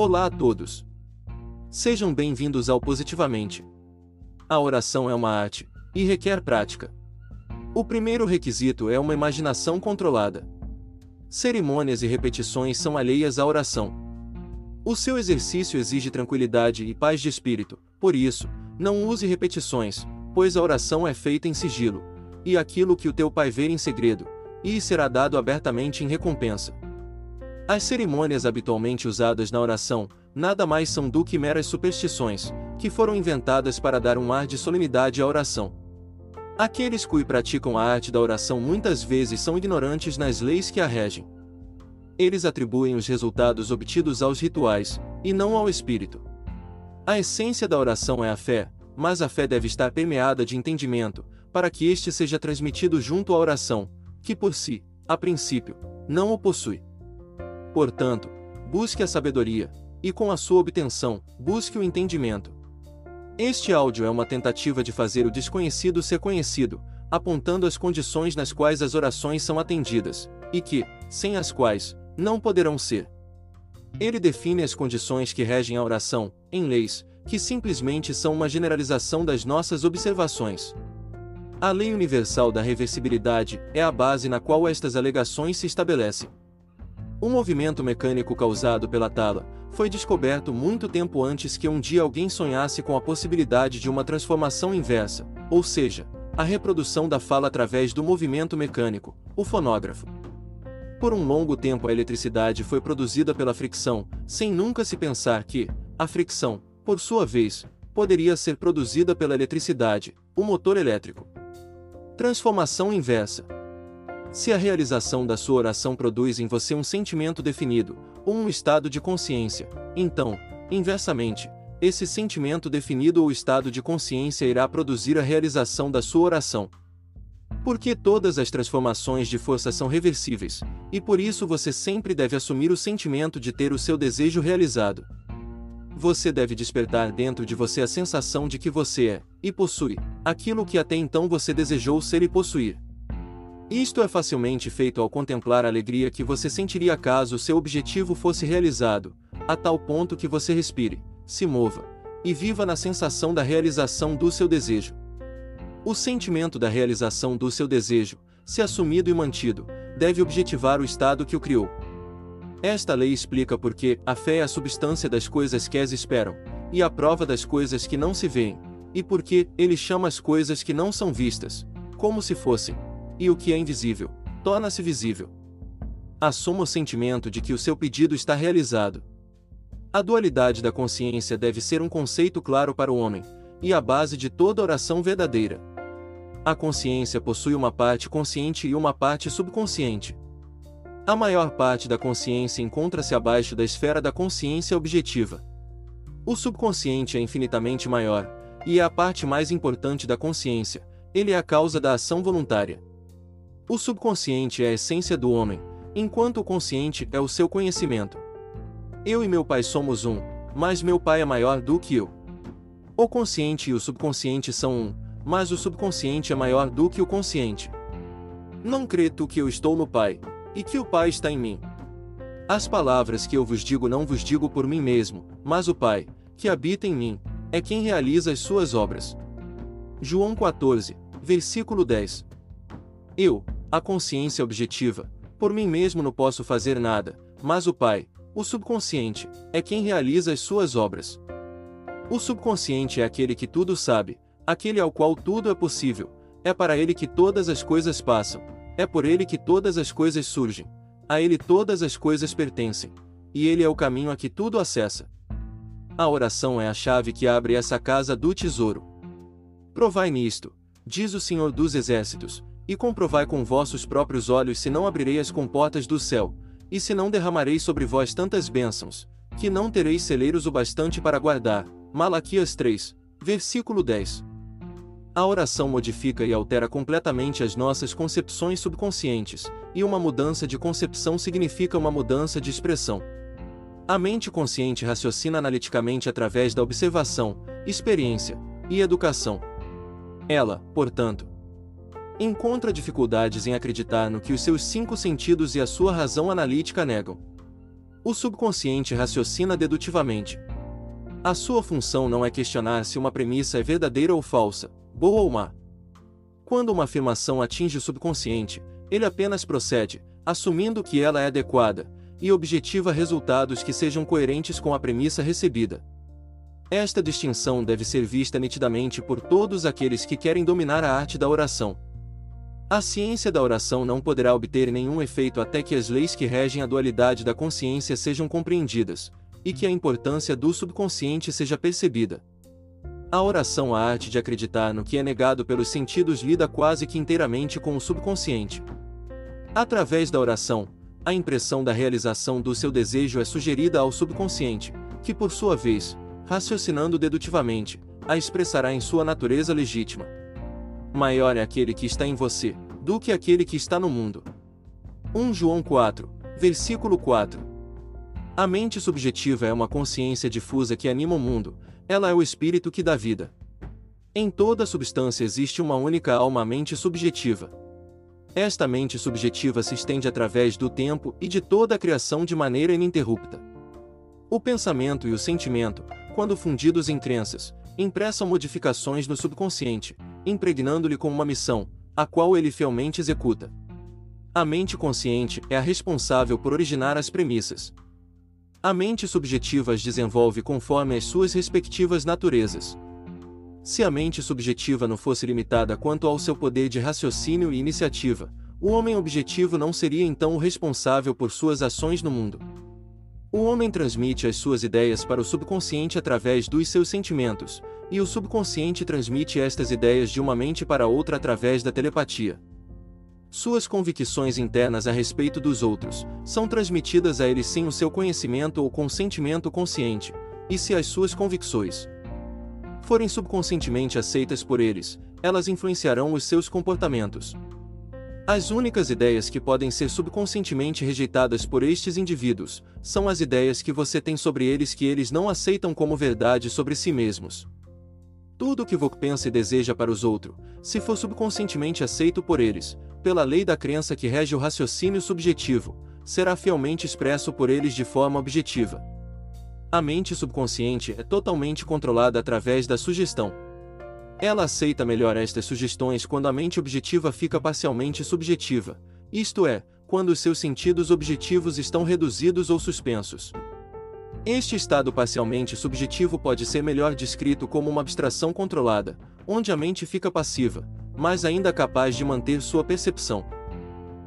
Olá a todos. Sejam bem-vindos ao Positivamente. A oração é uma arte e requer prática. O primeiro requisito é uma imaginação controlada. Cerimônias e repetições são alheias à oração. O seu exercício exige tranquilidade e paz de espírito, por isso, não use repetições, pois a oração é feita em sigilo, e aquilo que o teu pai ver em segredo, e será dado abertamente em recompensa. As cerimônias habitualmente usadas na oração nada mais são do que meras superstições, que foram inventadas para dar um ar de solenidade à oração. Aqueles que praticam a arte da oração muitas vezes são ignorantes nas leis que a regem. Eles atribuem os resultados obtidos aos rituais, e não ao espírito. A essência da oração é a fé, mas a fé deve estar permeada de entendimento, para que este seja transmitido junto à oração, que por si, a princípio, não o possui. Portanto, busque a sabedoria, e com a sua obtenção, busque o entendimento. Este áudio é uma tentativa de fazer o desconhecido ser conhecido, apontando as condições nas quais as orações são atendidas, e que, sem as quais, não poderão ser. Ele define as condições que regem a oração, em leis, que simplesmente são uma generalização das nossas observações. A lei universal da reversibilidade é a base na qual estas alegações se estabelecem. Um movimento mecânico causado pela tala foi descoberto muito tempo antes que um dia alguém sonhasse com a possibilidade de uma transformação inversa, ou seja, a reprodução da fala através do movimento mecânico, o fonógrafo. Por um longo tempo a eletricidade foi produzida pela fricção, sem nunca se pensar que, a fricção, por sua vez, poderia ser produzida pela eletricidade, o motor elétrico. Transformação inversa. Se a realização da sua oração produz em você um sentimento definido, ou um estado de consciência, então, inversamente, esse sentimento definido ou estado de consciência irá produzir a realização da sua oração. Porque todas as transformações de força são reversíveis, e por isso você sempre deve assumir o sentimento de ter o seu desejo realizado. Você deve despertar dentro de você a sensação de que você é, e possui, aquilo que até então você desejou ser e possuir. Isto é facilmente feito ao contemplar a alegria que você sentiria caso seu objetivo fosse realizado, a tal ponto que você respire, se mova e viva na sensação da realização do seu desejo. O sentimento da realização do seu desejo, se assumido e mantido, deve objetivar o estado que o criou. Esta lei explica por que a fé é a substância das coisas que as esperam, e a prova das coisas que não se veem, e por que ele chama as coisas que não são vistas, como se fossem, e o que é invisível, torna-se visível. Assuma o sentimento de que o seu pedido está realizado. A dualidade da consciência deve ser um conceito claro para o homem, e a base de toda oração verdadeira. A consciência possui uma parte consciente e uma parte subconsciente. A maior parte da consciência encontra-se abaixo da esfera da consciência objetiva. O subconsciente é infinitamente maior, e é a parte mais importante da consciência, ele é a causa da ação voluntária. O subconsciente é a essência do homem, enquanto o consciente é o seu conhecimento. Eu e meu pai somos um, mas meu pai é maior do que eu. O consciente e o subconsciente são um, mas o subconsciente é maior do que o consciente. Não crê que eu estou no Pai, e que o Pai está em mim. As palavras que eu vos digo não vos digo por mim mesmo, mas o Pai, que habita em mim, é quem realiza as suas obras. João 14, versículo 10. Eu, a consciência objetiva, por mim mesmo não posso fazer nada, mas o Pai, o subconsciente, é quem realiza as suas obras. O subconsciente é aquele que tudo sabe, aquele ao qual tudo é possível, é para ele que todas as coisas passam, é por ele que todas as coisas surgem, a ele todas as coisas pertencem, e ele é o caminho a que tudo acessa. A oração é a chave que abre essa casa do tesouro. Provai nisto, diz o Senhor dos Exércitos, e comprovai com vossos próprios olhos se não abrirei as comportas do céu, e se não derramarei sobre vós tantas bênçãos, que não tereis celeiros o bastante para guardar. Malaquias 3, versículo 10. A oração modifica e altera completamente as nossas concepções subconscientes, e uma mudança de concepção significa uma mudança de expressão. A mente consciente raciocina analiticamente através da observação, experiência e educação. Ela, portanto, encontra dificuldades em acreditar no que os seus cinco sentidos e a sua razão analítica negam. O subconsciente raciocina dedutivamente. A sua função não é questionar se uma premissa é verdadeira ou falsa, boa ou má. Quando uma afirmação atinge o subconsciente, ele apenas procede, assumindo que ela é adequada, e objetiva resultados que sejam coerentes com a premissa recebida. Esta distinção deve ser vista nitidamente por todos aqueles que querem dominar a arte da oração. A ciência da oração não poderá obter nenhum efeito até que as leis que regem a dualidade da consciência sejam compreendidas, e que a importância do subconsciente seja percebida. A oração, a arte de acreditar no que é negado pelos sentidos, lida quase que inteiramente com o subconsciente. Através da oração, a impressão da realização do seu desejo é sugerida ao subconsciente, que por sua vez, raciocinando dedutivamente, a expressará em sua natureza legítima. Maior é aquele que está em você, do que aquele que está no mundo. 1 João 4, versículo 4. A mente subjetiva é uma consciência difusa que anima o mundo, ela é o espírito que dá vida. Em toda substância existe uma única alma mente subjetiva. Esta mente subjetiva se estende através do tempo e de toda a criação de maneira ininterrupta. O pensamento e o sentimento, quando fundidos em crenças, impressam modificações no subconsciente, impregnando-lhe com uma missão, a qual ele fielmente executa. A mente consciente é a responsável por originar as premissas. A mente subjetiva as desenvolve conforme as suas respectivas naturezas. Se a mente subjetiva não fosse limitada quanto ao seu poder de raciocínio e iniciativa, o homem objetivo não seria então o responsável por suas ações no mundo. O homem transmite as suas ideias para o subconsciente através dos seus sentimentos, e o subconsciente transmite estas ideias de uma mente para outra através da telepatia. Suas convicções internas a respeito dos outros são transmitidas a ele sem o seu conhecimento ou consentimento consciente, e se as suas convicções forem subconscientemente aceitas por eles, elas influenciarão os seus comportamentos. As únicas ideias que podem ser subconscientemente rejeitadas por estes indivíduos são as ideias que você tem sobre eles que eles não aceitam como verdade sobre si mesmos. Tudo o que você pensa e deseja para os outros, se for subconscientemente aceito por eles, pela lei da crença que rege o raciocínio subjetivo, será fielmente expresso por eles de forma objetiva. A mente subconsciente é totalmente controlada através da sugestão. Ela aceita melhor estas sugestões quando a mente objetiva fica parcialmente subjetiva, isto é, quando os seus sentidos objetivos estão reduzidos ou suspensos. Este estado parcialmente subjetivo pode ser melhor descrito como uma abstração controlada, onde a mente fica passiva, mas ainda capaz de manter sua percepção.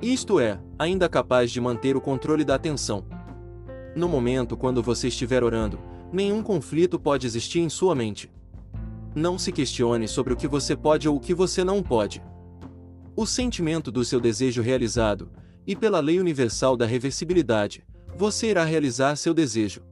Isto é, ainda capaz de manter o controle da atenção. No momento quando você estiver orando, nenhum conflito pode existir em sua mente. Não se questione sobre o que você pode ou o que você não pode. O sentimento do seu desejo realizado, e pela lei universal da reversibilidade, você irá realizar seu desejo.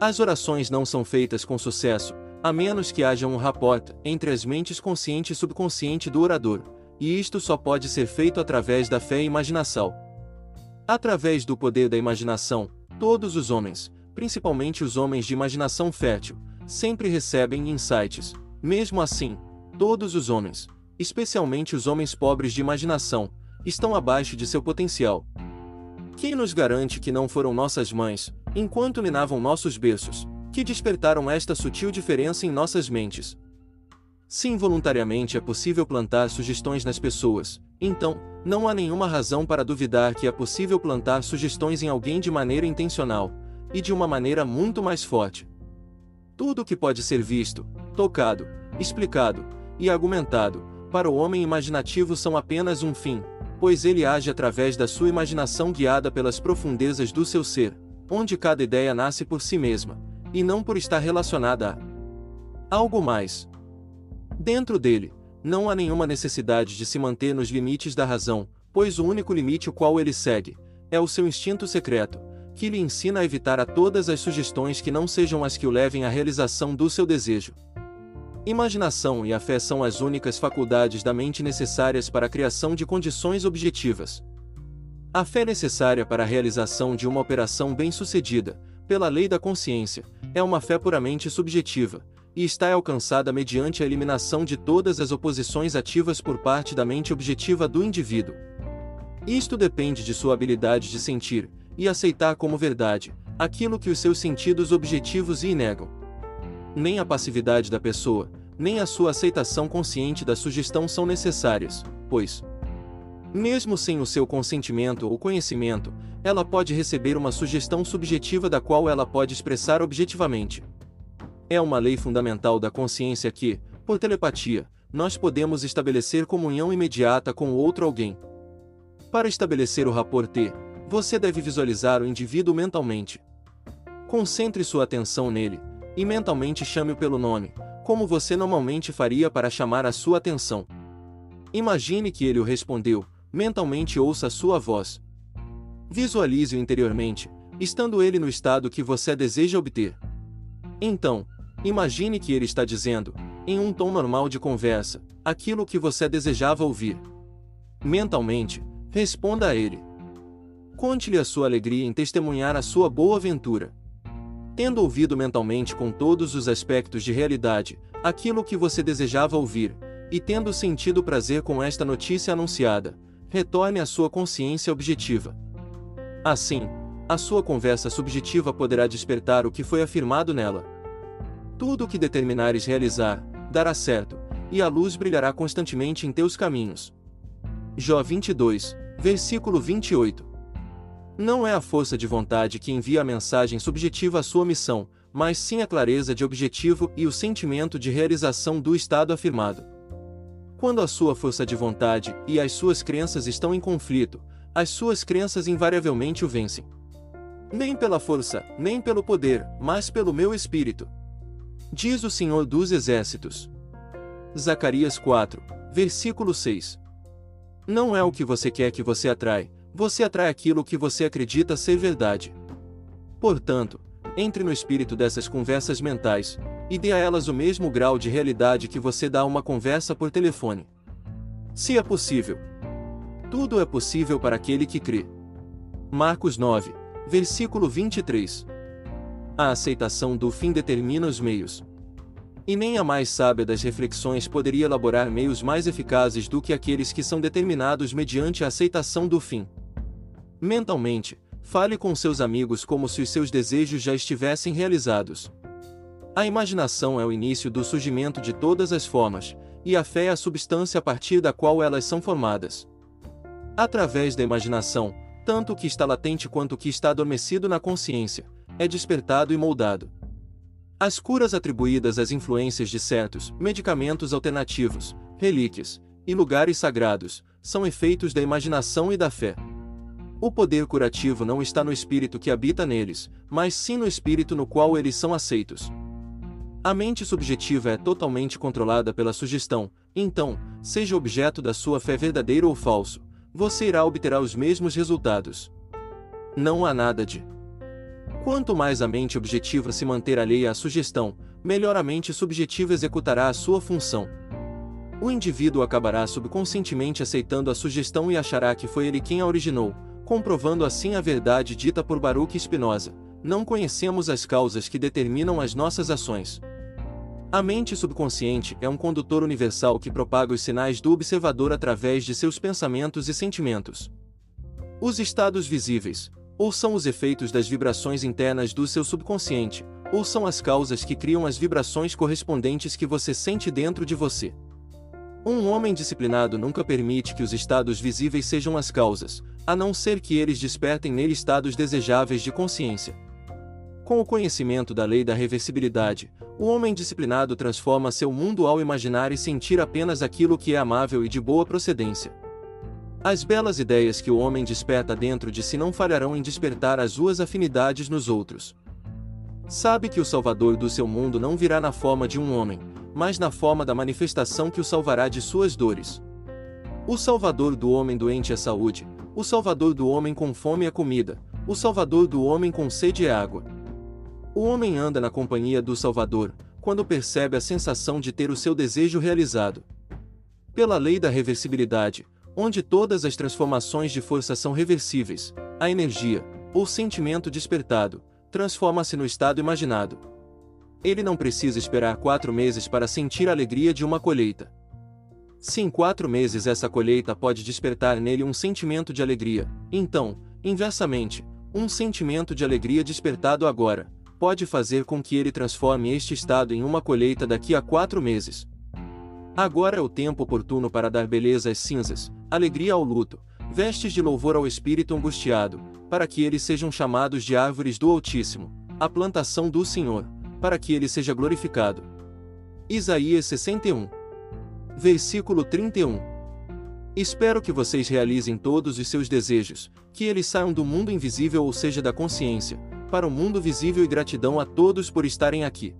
As orações não são feitas com sucesso, a menos que haja um rapport entre as mentes consciente e subconsciente do orador, e isto só pode ser feito através da fé e imaginação. Através do poder da imaginação, todos os homens, principalmente os homens de imaginação fértil, sempre recebem insights. Mesmo assim, todos os homens, especialmente os homens pobres de imaginação, estão abaixo de seu potencial. Quem nos garante que não foram nossas mães, enquanto minavam nossos berços, que despertaram esta sutil diferença em nossas mentes? Se involuntariamente é possível plantar sugestões nas pessoas, então, não há nenhuma razão para duvidar que é possível plantar sugestões em alguém de maneira intencional, e de uma maneira muito mais forte. Tudo o que pode ser visto, tocado, explicado e argumentado, para o homem imaginativo são apenas um fim, pois ele age através da sua imaginação guiada pelas profundezas do seu ser, onde cada ideia nasce por si mesma, e não por estar relacionada a algo mais. Dentro dele, não há nenhuma necessidade de se manter nos limites da razão, pois o único limite o qual ele segue é o seu instinto secreto, que lhe ensina a evitar a todas as sugestões que não sejam as que o levem à realização do seu desejo. Imaginação e a fé são as únicas faculdades da mente necessárias para a criação de condições objetivas. A fé necessária para a realização de uma operação bem-sucedida, pela lei da consciência, é uma fé puramente subjetiva, e está alcançada mediante a eliminação de todas as oposições ativas por parte da mente objetiva do indivíduo. Isto depende de sua habilidade de sentir, e aceitar como verdade aquilo que os seus sentidos objetivos e negam. Nem a passividade da pessoa, nem a sua aceitação consciente da sugestão são necessárias, pois, mesmo sem o seu consentimento ou conhecimento, ela pode receber uma sugestão subjetiva da qual ela pode expressar objetivamente. É uma lei fundamental da consciência que, por telepatia, nós podemos estabelecer comunhão imediata com outro alguém. Para estabelecer o rapport T, você deve visualizar o indivíduo mentalmente. Concentre sua atenção nele, e mentalmente chame-o pelo nome, como você normalmente faria para chamar a sua atenção. Imagine que ele o respondeu, mentalmente ouça a sua voz. Visualize-o interiormente, estando ele no estado que você deseja obter. Então, imagine que ele está dizendo, em um tom normal de conversa, aquilo que você desejava ouvir. Mentalmente, responda a ele. Conte-lhe a sua alegria em testemunhar a sua boa aventura. Tendo ouvido mentalmente com todos os aspectos de realidade, aquilo que você desejava ouvir, e tendo sentido prazer com esta notícia anunciada, retorne à sua consciência objetiva. Assim, a sua conversa subjetiva poderá despertar o que foi afirmado nela. Tudo o que determinares realizar, dará certo, e a luz brilhará constantemente em teus caminhos. Jó 22, versículo 28. Não é a força de vontade que envia a mensagem subjetiva à sua missão, mas sim a clareza de objetivo e o sentimento de realização do estado afirmado. Quando a sua força de vontade e as suas crenças estão em conflito, as suas crenças invariavelmente o vencem. Nem pela força, nem pelo poder, mas pelo meu espírito. Diz o Senhor dos Exércitos. Zacarias 4, versículo 6. Não é o que você quer que você atrai, você atrai aquilo que você acredita ser verdade. Portanto, entre no espírito dessas conversas mentais, e dê a elas o mesmo grau de realidade que você dá a uma conversa por telefone. Se é possível. Tudo é possível para aquele que crê. Marcos 9, versículo 23. A aceitação do fim determina os meios. E nem a mais sábia das reflexões poderia elaborar meios mais eficazes do que aqueles que são determinados mediante a aceitação do fim. Mentalmente, fale com seus amigos como se os seus desejos já estivessem realizados. A imaginação é o início do surgimento de todas as formas, e a fé é a substância a partir da qual elas são formadas. Através da imaginação, tanto o que está latente quanto o que está adormecido na consciência, é despertado e moldado. As curas atribuídas às influências de certos medicamentos alternativos, relíquias e lugares sagrados são efeitos da imaginação e da fé. O poder curativo não está no espírito que habita neles, mas sim no espírito no qual eles são aceitos. A mente subjetiva é totalmente controlada pela sugestão, então, seja objeto da sua fé verdadeiro ou falso, você irá obter os mesmos resultados. Não há nada de Quanto mais a mente objetiva se manter alheia à sugestão, melhor a mente subjetiva executará a sua função. O indivíduo acabará subconscientemente aceitando a sugestão e achará que foi ele quem a originou, comprovando assim a verdade dita por Baruch Spinoza: não conhecemos as causas que determinam as nossas ações. A mente subconsciente é um condutor universal que propaga os sinais do observador através de seus pensamentos e sentimentos. Os estados visíveis, ou são os efeitos das vibrações internas do seu subconsciente, ou são as causas que criam as vibrações correspondentes que você sente dentro de você. Um homem disciplinado nunca permite que os estados visíveis sejam as causas, a não ser que eles despertem nele estados desejáveis de consciência. Com o conhecimento da lei da reversibilidade, o homem disciplinado transforma seu mundo ao imaginar e sentir apenas aquilo que é amável e de boa procedência. As belas ideias que o homem desperta dentro de si não falharão em despertar as suas afinidades nos outros. Sabe que o Salvador do seu mundo não virá na forma de um homem, mas na forma da manifestação que o salvará de suas dores. O Salvador do homem doente é saúde, o Salvador do homem com fome é comida, o Salvador do homem com sede é água. O homem anda na companhia do Salvador, quando percebe a sensação de ter o seu desejo realizado. Pela lei da reversibilidade, onde todas as transformações de força são reversíveis, a energia, ou sentimento despertado, transforma-se no estado imaginado. Ele não precisa esperar quatro meses para sentir a alegria de uma colheita. Se em quatro meses essa colheita pode despertar nele um sentimento de alegria, então, inversamente, Um sentimento de alegria despertado agora, pode fazer com que ele transforme este estado em uma colheita daqui a quatro meses. Agora é o tempo oportuno para dar beleza às cinzas, alegria ao luto, vestes de louvor ao espírito angustiado, para que eles sejam chamados de árvores do Altíssimo, a plantação do Senhor, para que ele seja glorificado. Isaías 61. Versículo 31. Espero que vocês realizem todos os seus desejos, que eles saiam do mundo invisível ou seja da consciência, para o mundo visível e gratidão a todos por estarem aqui.